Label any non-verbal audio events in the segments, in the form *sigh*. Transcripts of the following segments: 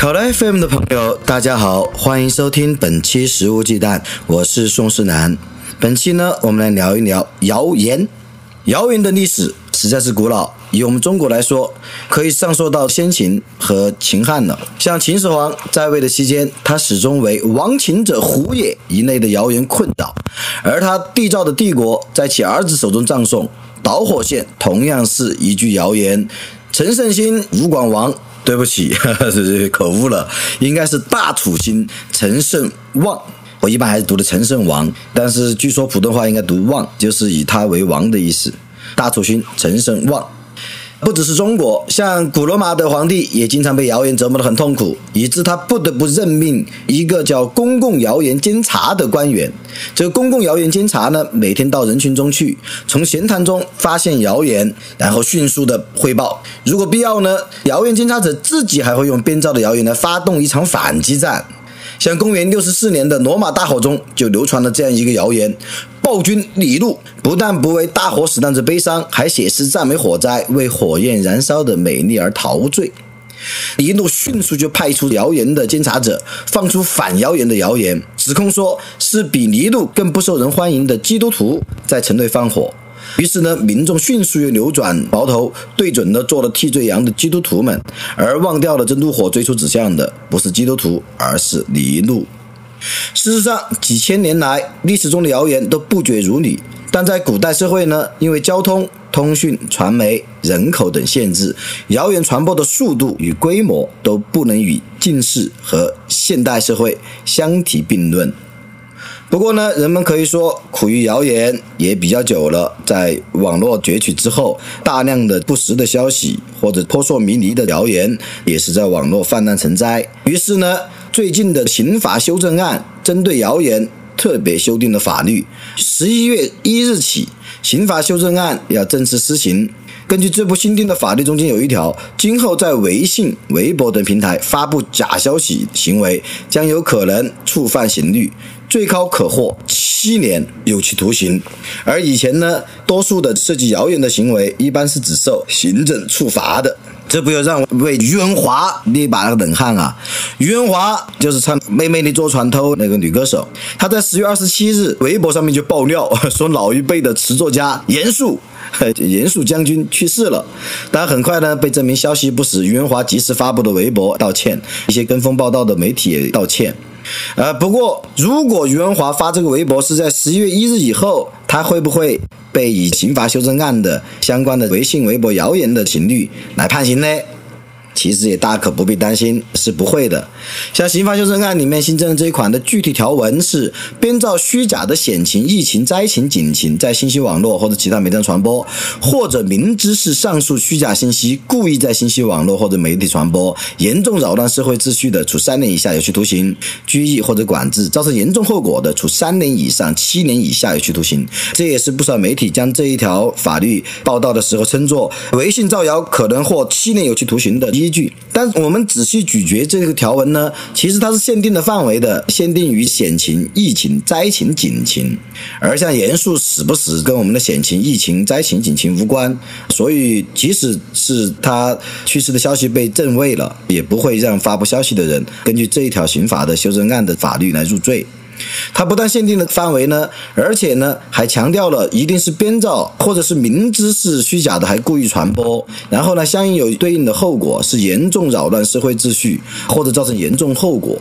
考拉 FM 的朋友，大家好，欢迎收听本期《食物忌惮》，我是宋世南。本期呢，我们来聊一聊谣言。谣言的历史实在是古老，以我们中国来说，可以上溯到先秦和秦汉了。像秦始皇在位的期间，他始终为“亡秦者胡也”一类的谣言困扰，而他缔造的帝国在其儿子手中葬送。导火线同样是一句谣言：“陈胜兴吴广王。”对不起，*laughs* 口误了，应该是大楚兴陈胜旺。我一般还是读的陈胜王，但是据说普通话应该读旺，就是以他为王的意思。大楚兴陈胜旺。不只是中国，像古罗马的皇帝也经常被谣言折磨得很痛苦，以致他不得不任命一个叫公共谣言监察的官员。这个公共谣言监察呢，每天到人群中去，从闲谈中发现谣言，然后迅速的汇报。如果必要呢，谣言监察者自己还会用编造的谣言来发动一场反击战。像公元六十四年的罗马大火中，就流传了这样一个谣言：暴君李禄不但不为大火死难者悲伤，还写诗赞美火灾，为火焰燃烧的美丽而陶醉。李禄迅速就派出谣言的监察者，放出反谣言的谣言，指控说是比尼禄更不受人欢迎的基督徒在城内放火。于是呢，民众迅速又扭转矛头，对准了做了替罪羊的基督徒们，而忘掉了这怒火最初指向的不是基督徒，而是尼禄。事实上，几千年来，历史中的谣言都不绝如缕。但在古代社会呢，因为交通、通讯、传媒、人口等限制，谣言传播的速度与规模都不能与近世和现代社会相提并论。不过呢，人们可以说苦于谣言也比较久了。在网络崛起之后，大量的不实的消息或者扑朔迷离的谣言也是在网络泛滥成灾。于是呢，最近的刑法修正案针对谣言特别修订了法律。十一月一日起，刑法修正案要正式施行。根据这部新定的法律，中间有一条，今后在微信、微博等平台发布假消息行为，将有可能触犯刑律。最高可获七年有期徒刑，而以前呢，多数的涉及谣言的行为，一般是只受行政处罚的。这不由让为于文华捏一把冷汗啊！于文华就是唱《妹妹你坐船头》那个女歌手，她在十月二十七日微博上面就爆料 *laughs* 说，老一辈的词作家严肃 *laughs* 严肃将军去世了。但很快呢，被证明消息不实。于文华及时发布的微博道歉，一些跟风报道的媒体也道歉。呃，不过如果于文华发这个微博是在十一月一日以后，他会不会被以刑法修正案的相关的微信、微博谣言的刑律来判刑呢？其实也大可不必担心，是不会的。像刑法修正案里面新增的这一款的具体条文是：编造虚假的险情、疫情、灾情、警情，在信息网络或者其他媒体传播，或者明知是上述虚假信息，故意在信息网络或者媒体传播，严重扰乱社会秩序的，处三年以下有期徒刑、拘役或者管制；造成严重后果的，处三年以上七年以下有期徒刑。这也是不少媒体将这一条法律报道的时候称作“微信造谣可能获七年有期徒刑”的依。据，但我们仔细咀嚼这个条文呢，其实它是限定的范围的，限定于险情、疫情、灾情、警情，而像严肃死不死跟我们的险情、疫情、灾情、警情无关，所以即使是他去世的消息被证伪了，也不会让发布消息的人根据这一条刑法的修正案的法律来入罪。它不但限定的范围呢，而且呢还强调了一定是编造或者是明知是虚假的还故意传播，然后呢相应有对应的后果是严重扰乱社会秩序或者造成严重后果。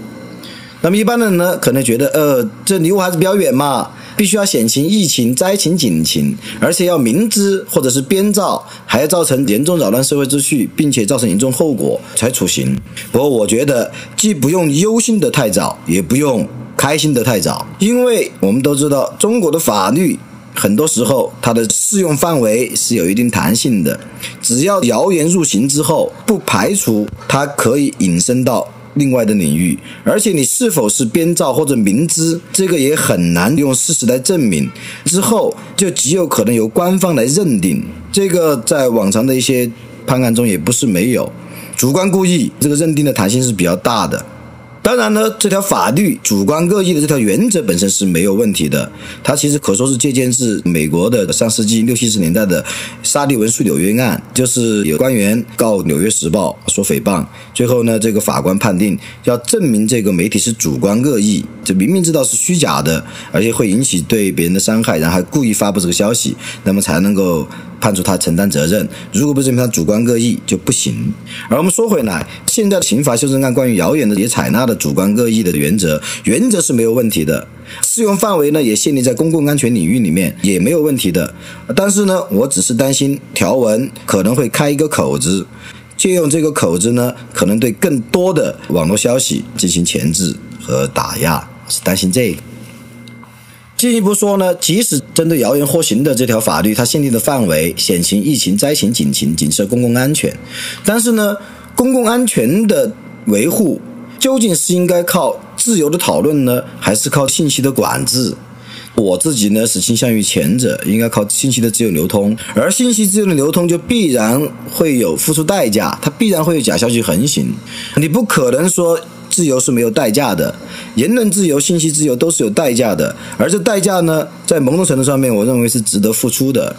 那么一般的人呢可能觉得呃这离我还是比较远嘛，必须要险情、疫情、灾情、警情，而且要明知或者是编造，还要造成严重扰乱社会秩序，并且造成严重后果才处刑。不过我觉得既不用忧心的太早，也不用。开心的太早，因为我们都知道中国的法律很多时候它的适用范围是有一定弹性的，只要谣言入刑之后，不排除它可以引申到另外的领域，而且你是否是编造或者明知，这个也很难用事实来证明，之后就极有可能由官方来认定，这个在往常的一些判案中也不是没有，主观故意这个认定的弹性是比较大的。当然呢，这条法律主观恶意的这条原则本身是没有问题的。它其实可说是借鉴自美国的上世纪六七十年代的沙利文诉纽约案，就是有官员告《纽约时报》说诽谤，最后呢，这个法官判定要证明这个媒体是主观恶意，就明明知道是虚假的，而且会引起对别人的伤害，然后还故意发布这个消息，那么才能够。判处他承担责任，如果不证明他主观恶意就不行。而我们说回来，现在的刑法修正案关于谣言的也采纳了主观恶意的原则，原则是没有问题的。适用范围呢也限定在公共安全领域里面，也没有问题的。但是呢，我只是担心条文可能会开一个口子，借用这个口子呢，可能对更多的网络消息进行钳制和打压，是担心这个。进一步说呢，即使针对谣言获刑的这条法律，它限定的范围险情、疫情、灾情、警情，仅涉公共安全。但是呢，公共安全的维护究竟是应该靠自由的讨论呢，还是靠信息的管制？我自己呢是倾向于前者，应该靠信息的自由流通。而信息自由的流通就必然会有付出代价，它必然会有假消息横行。你不可能说。自由是没有代价的，言论自由、信息自由都是有代价的，而这代价呢，在某种程度上面，我认为是值得付出的。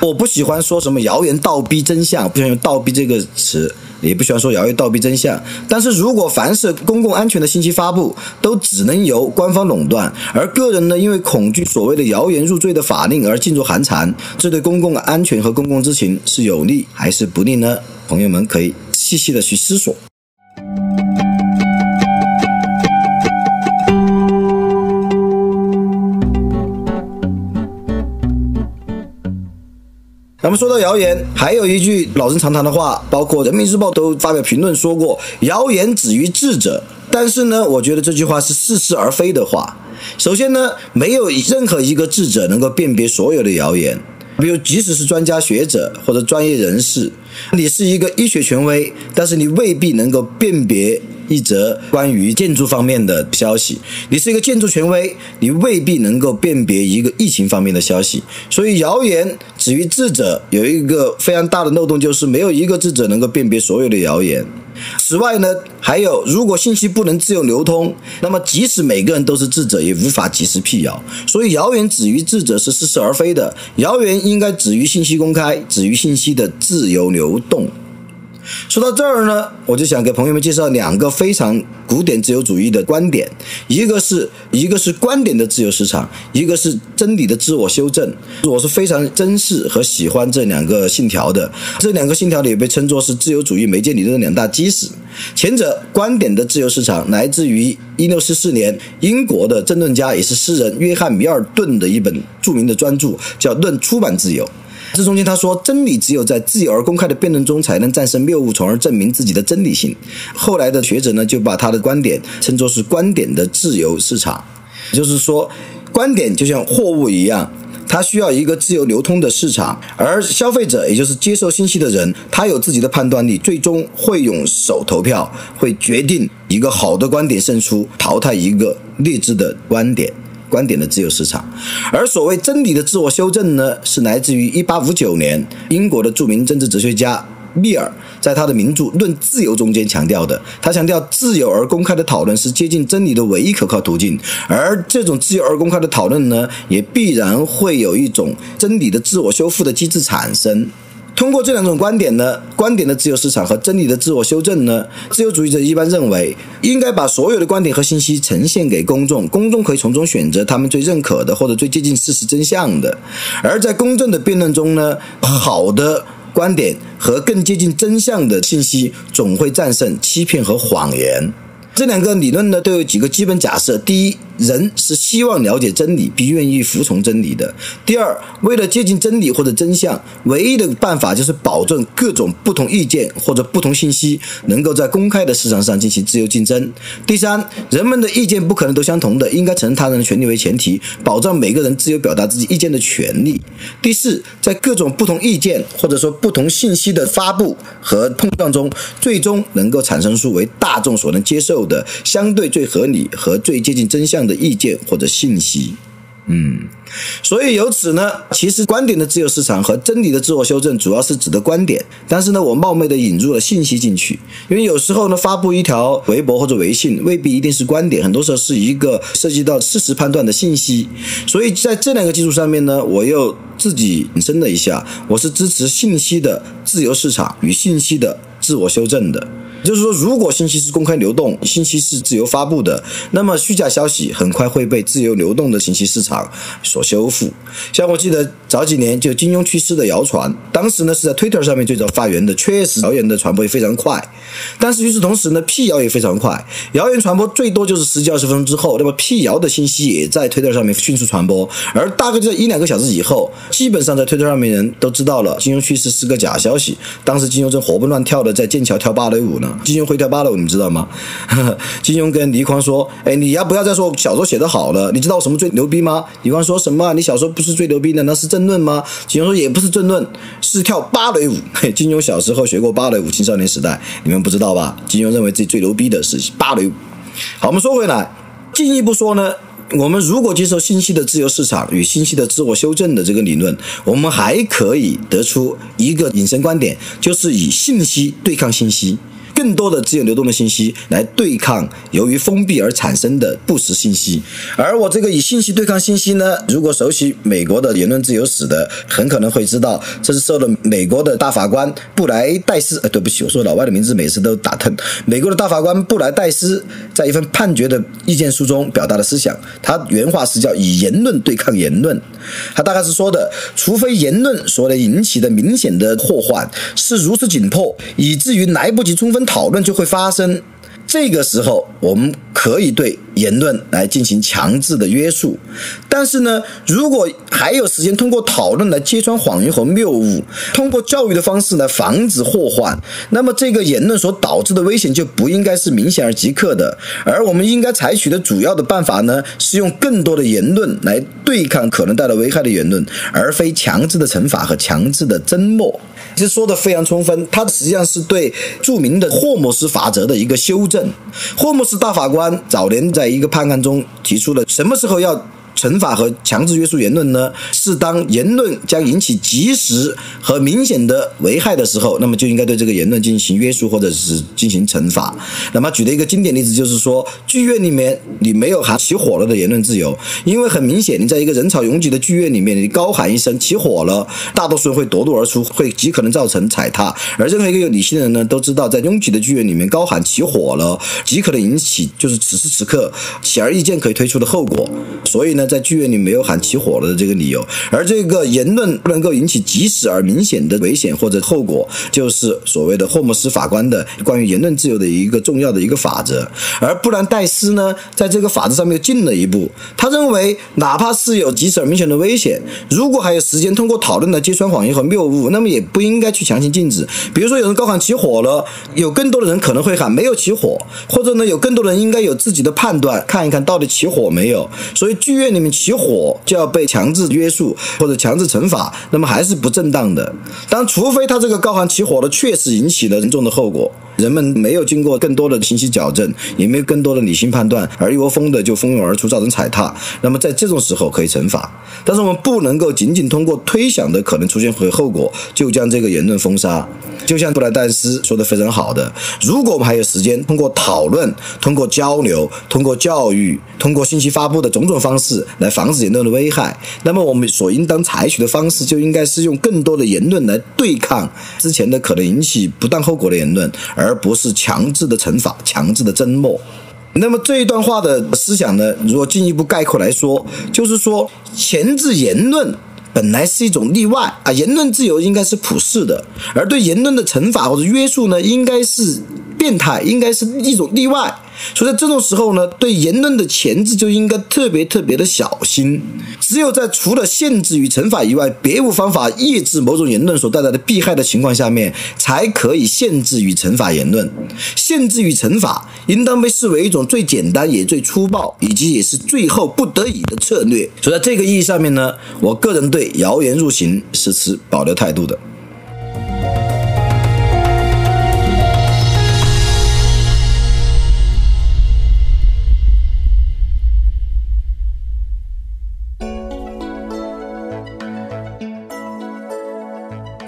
我不喜欢说什么谣言倒逼真相，不喜欢用倒逼这个词，也不喜欢说谣言倒逼真相。但是如果凡是公共安全的信息发布都只能由官方垄断，而个人呢因为恐惧所谓的谣言入罪的法令而噤若寒蝉，这对公共安全和公共知情是有利还是不利呢？朋友们可以细细的去思索。咱们说到谣言，还有一句老生常谈的话，包括人民日报都发表评论说过：“谣言止于智者。”但是呢，我觉得这句话是似是而非的话。首先呢，没有任何一个智者能够辨别所有的谣言，比如即使是专家学者或者专业人士，你是一个医学权威，但是你未必能够辨别。一则关于建筑方面的消息，你是一个建筑权威，你未必能够辨别一个疫情方面的消息。所以谣言止于智者有一个非常大的漏洞，就是没有一个智者能够辨别所有的谣言。此外呢，还有如果信息不能自由流通，那么即使每个人都是智者，也无法及时辟谣。所以谣言止于智者是似是而非的，谣言应该止于信息公开，止于信息的自由流动。说到这儿呢，我就想给朋友们介绍两个非常古典自由主义的观点，一个是一个是观点的自由市场，一个是真理的自我修正。我是非常珍视和喜欢这两个信条的，这两个信条也被称作是自由主义媒介理论的两大基石。前者观点的自由市场来自于一六四四年英国的政论家也是诗人约翰米尔顿的一本著名的专著，叫《论出版自由》。这中间他说，真理只有在自由而公开的辩论中才能战胜谬误，从而证明自己的真理性。后来的学者呢，就把他的观点称作是观点的自由市场，就是说，观点就像货物一样，它需要一个自由流通的市场，而消费者，也就是接受信息的人，他有自己的判断力，最终会用手投票，会决定一个好的观点胜出，淘汰一个劣质的观点。观点的自由市场，而所谓真理的自我修正呢，是来自于一八五九年英国的著名政治哲学家密尔在他的名著《论自由》中间强调的。他强调，自由而公开的讨论是接近真理的唯一可靠途径，而这种自由而公开的讨论呢，也必然会有一种真理的自我修复的机制产生。通过这两种观点呢，观点的自由市场和真理的自我修正呢，自由主义者一般认为应该把所有的观点和信息呈现给公众，公众可以从中选择他们最认可的或者最接近事实真相的。而在公正的辩论中呢，好的观点和更接近真相的信息总会战胜欺骗和谎言。这两个理论呢，都有几个基本假设：第一，人是希望了解真理，并愿意服从真理的。第二，为了接近真理或者真相，唯一的办法就是保证各种不同意见或者不同信息能够在公开的市场上进行自由竞争。第三，人们的意见不可能都相同的，应该承认他人的权利为前提，保障每个人自由表达自己意见的权利。第四，在各种不同意见或者说不同信息的发布和碰撞中，最终能够产生出为大众所能接受的相对最合理和最接近真相的意见或者信息。嗯，所以由此呢，其实观点的自由市场和真理的自我修正，主要是指的观点。但是呢，我冒昧的引入了信息进去，因为有时候呢，发布一条微博或者微信，未必一定是观点，很多时候是一个涉及到事实判断的信息。所以在这两个基础上面呢，我又自己引申了一下，我是支持信息的自由市场与信息的自我修正的。就是说，如果信息是公开流动，信息是自由发布的，那么虚假消息很快会被自由流动的信息市场所修复。像我记得早几年就金庸去世的谣传，当时呢是在 Twitter 上面最早发源的，确实谣言的传播也非常快。但是与此同时呢，辟谣也非常快，谣言传播最多就是十几二十分钟之后，那么辟谣的信息也在 Twitter 上面迅速传播，而大概在一两个小时以后，基本上在 Twitter 上面人都知道了金庸去世是个假消息。当时金庸正活蹦乱跳的在剑桥跳芭蕾舞呢。金庸会跳芭蕾舞，你知道吗？*laughs* 金庸跟倪匡说：“哎，你要不要再说小说写得好了？你知道我什么最牛逼吗？”倪匡说什么？你小说不是最牛逼的，那是政论吗？金庸说也不是政论，是跳芭蕾舞。*laughs* 金庸小时候学过芭蕾舞，青少年时代你们不知道吧？金庸认为自己最牛逼的是芭蕾舞。好，我们说回来，进一步说呢，我们如果接受信息的自由市场与信息的自我修正的这个理论，我们还可以得出一个引申观点，就是以信息对抗信息。更多的自由流动的信息来对抗由于封闭而产生的不实信息，而我这个以信息对抗信息呢？如果熟悉美国的言论自由史的，很可能会知道，这是受了美国的大法官布莱戴斯。呃，对不起，我说老外的名字每次都打疼。美国的大法官布莱戴斯在一份判决的意见书中表达的思想，他原话是叫以言论对抗言论。他大概是说的，除非言论所能引起的明显的祸患是如此紧迫，以至于来不及充分。讨论就会发生，这个时候我们可以对言论来进行强制的约束。但是呢，如果还有时间通过讨论来揭穿谎言和谬误，通过教育的方式来防止祸患，那么这个言论所导致的危险就不应该是明显而即刻的。而我们应该采取的主要的办法呢，是用更多的言论来对抗可能带来危害的言论，而非强制的惩罚和强制的缄默。其实说的非常充分，它实际上是对著名的霍姆斯法则的一个修正。霍姆斯大法官早年在一个判案中提出了什么时候要。惩罚和强制约束言论呢，是当言论将引起及时和明显的危害的时候，那么就应该对这个言论进行约束或者是进行惩罚。那么举的一个经典例子就是说，剧院里面你没有喊起火了的言论自由，因为很明显，你在一个人潮拥挤的剧院里面，你高喊一声起火了，大多数人会夺路而出，会极可能造成踩踏。而任何一个有理性的人呢，都知道在拥挤的剧院里面高喊起火了，极可能引起就是此时此刻显而易见可以推出的后果。所以呢。在剧院里没有喊起火了的这个理由，而这个言论不能够引起及时而明显的危险或者后果，就是所谓的霍姆斯法官的关于言论自由的一个重要的一个法则。而布兰戴斯呢，在这个法则上面又进了一步，他认为哪怕是有及时而明显的危险，如果还有时间通过讨论来揭穿谎言和谬误，那么也不应该去强行禁止。比如说有人高喊起火了，有更多的人可能会喊没有起火，或者呢有更多的人应该有自己的判断，看一看到底起火没有。所以剧院里。起火就要被强制约束或者强制惩罚，那么还是不正当的。当除非他这个高喊起火的确实引起了严重的后果，人们没有经过更多的信息矫正，也没有更多的理性判断，而一窝蜂的就蜂拥而出造成踩踏，那么在这种时候可以惩罚。但是我们不能够仅仅通过推想的可能出现和后果，就将这个言论封杀。就像布莱戴斯说的非常好的，如果我们还有时间，通过讨论、通过交流、通过教育、通过信息发布的种种方式来防止言论的危害，那么我们所应当采取的方式就应该是用更多的言论来对抗之前的可能引起不当后果的言论，而而不是强制的惩罚、强制的缄默。那么这一段话的思想呢，如果进一步概括来说，就是说前置言论。本来是一种例外啊，言论自由应该是普世的，而对言论的惩罚或者约束呢，应该是。变态，应该是一种例外。所以在这种时候呢，对言论的前置就应该特别特别的小心。只有在除了限制与惩罚以外，别无方法抑制某种言论所带来的弊害的情况下面，才可以限制与惩罚言论。限制与惩罚应当被视为一种最简单也最粗暴，以及也是最后不得已的策略。所以在这个意义上面呢，我个人对谣言入刑是持保留态度的。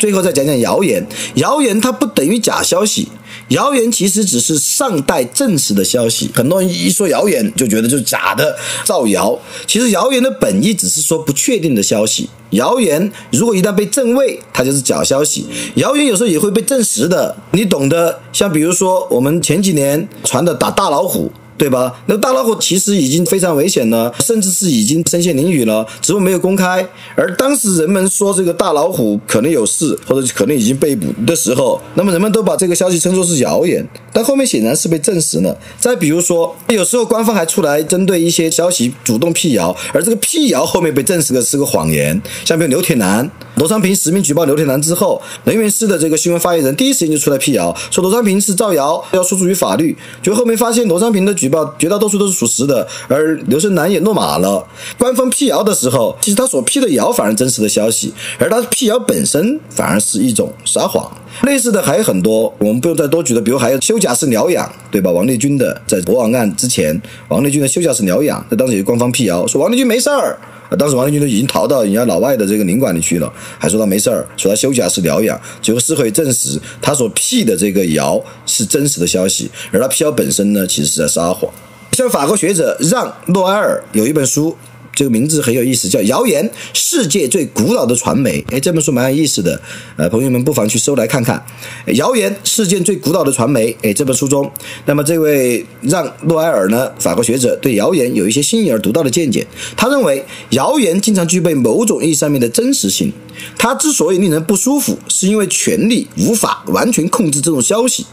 最后再讲讲谣言，谣言它不等于假消息，谣言其实只是尚待证实的消息。很多人一说谣言就觉得就是假的造谣，其实谣言的本意只是说不确定的消息。谣言如果一旦被证伪，它就是假消息。谣言有时候也会被证实的，你懂得。像比如说我们前几年传的打大老虎。对吧？那大老虎其实已经非常危险了，甚至是已经身陷囹圄了，只不过没有公开。而当时人们说这个大老虎可能有事，或者可能已经被捕的时候，那么人们都把这个消息称作是谣言。但后面显然是被证实了。再比如说，有时候官方还出来针对一些消息主动辟谣，而这个辟谣后面被证实的是个谎言。像比如刘铁男、罗昌平实名举报刘铁男之后，能源司的这个新闻发言人第一时间就出来辟谣，说罗昌平是造谣，要诉诸于法律。结果后面发现罗昌平的举报绝大多数都是属实的，而刘胜男也落马了。官方辟谣的时候，其实他所辟的谣反而真实的消息，而他辟谣本身反而是一种撒谎。类似的还有很多，我们不用再多举了。比如还有休假是疗养，对吧？王立军的在博网案之前，王立军的休假是疗养，在当时有官方辟谣说王立军没事儿，当时王立军都已经逃到人家老外的这个领馆里去了，还说他没事儿，说他休假是疗养。结果事后证实，他所辟的这个谣是真实的消息，而他辟谣本身呢，其实是在撒谎。像法国学者让·诺埃尔有一本书。这个名字很有意思，叫《谣言：世界最古老的传媒》。哎，这本书蛮有意思的，呃，朋友们不妨去搜来看看。《谣言：世界最古老的传媒》。哎，这本书中，那么这位让·诺埃尔呢，法国学者对谣言有一些新颖而独到的见解。他认为，谣言经常具备某种意义上面的真实性。它之所以令人不舒服，是因为权力无法完全控制这种消息。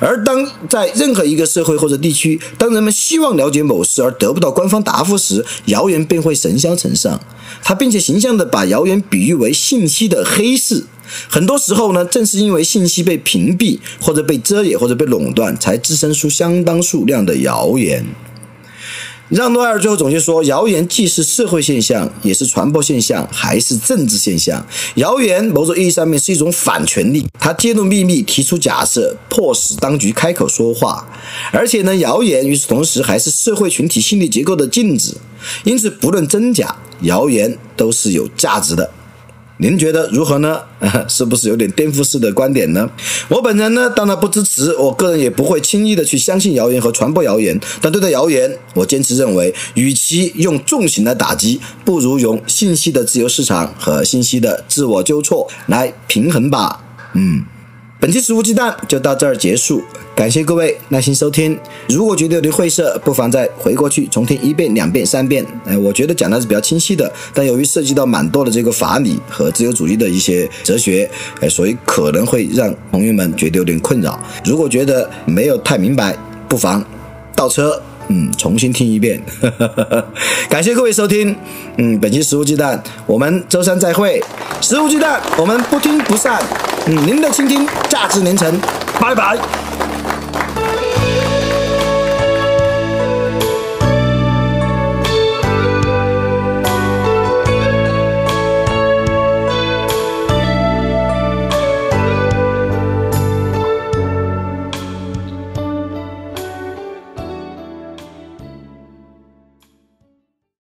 而当在任何一个社会或者地区，当人们希望了解某事而得不到官方答复时，谣言便会神香尘上。他并且形象地把谣言比喻为信息的黑市。很多时候呢，正是因为信息被屏蔽，或者被遮掩，或者被垄断，才滋生出相当数量的谣言。让诺埃尔最后总结说：“谣言既是社会现象，也是传播现象，还是政治现象。谣言某种意义上面是一种反权力，它揭露秘密，提出假设，迫使当局开口说话。而且呢，谣言与此同时还是社会群体心理结构的镜子。因此，不论真假，谣言都是有价值的。”您觉得如何呢？*laughs* 是不是有点颠覆式的观点呢？我本人呢，当然不支持，我个人也不会轻易的去相信谣言和传播谣言。但对待谣言，我坚持认为，与其用重刑来打击，不如用信息的自由市场和信息的自我纠错来平衡吧。嗯。本期食物鸡蛋就到这儿结束，感谢各位耐心收听。如果觉得有点晦涩，不妨再回过去重听一遍、两遍、三遍。哎，我觉得讲的是比较清晰的，但由于涉及到蛮多的这个法理和自由主义的一些哲学，哎，所以可能会让朋友们觉得有点困扰。如果觉得没有太明白，不妨倒车。嗯，重新听一遍。*laughs* 感谢各位收听。嗯，本期食物鸡蛋，我们周三再会。食物鸡蛋，我们不听不散。嗯，您的倾听价值连城，拜拜。